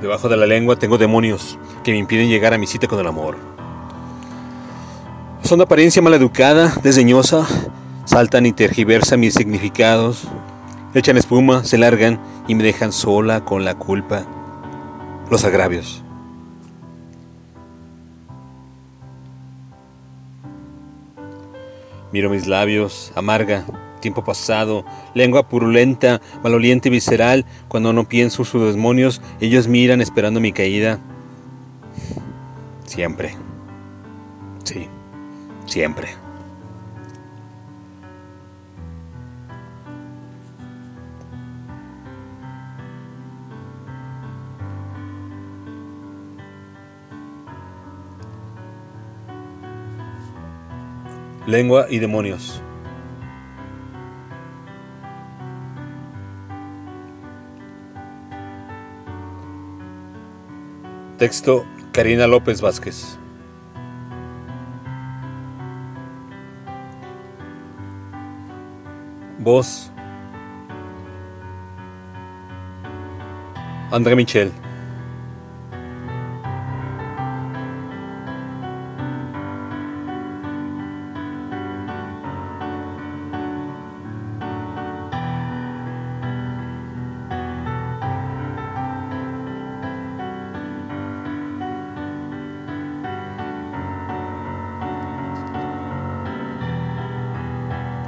Debajo de la lengua tengo demonios que me impiden llegar a mi cita con el amor. Son de apariencia maleducada, desdeñosa, saltan y tergiversan mis significados, echan espuma, se largan y me dejan sola con la culpa, los agravios. Miro mis labios, amarga, tiempo pasado, lengua purulenta, maloliente y visceral, cuando no pienso sus demonios, ellos miran esperando mi caída. Siempre. Sí, siempre. Lengua y demonios. Texto Karina López Vázquez. Voz André Michel.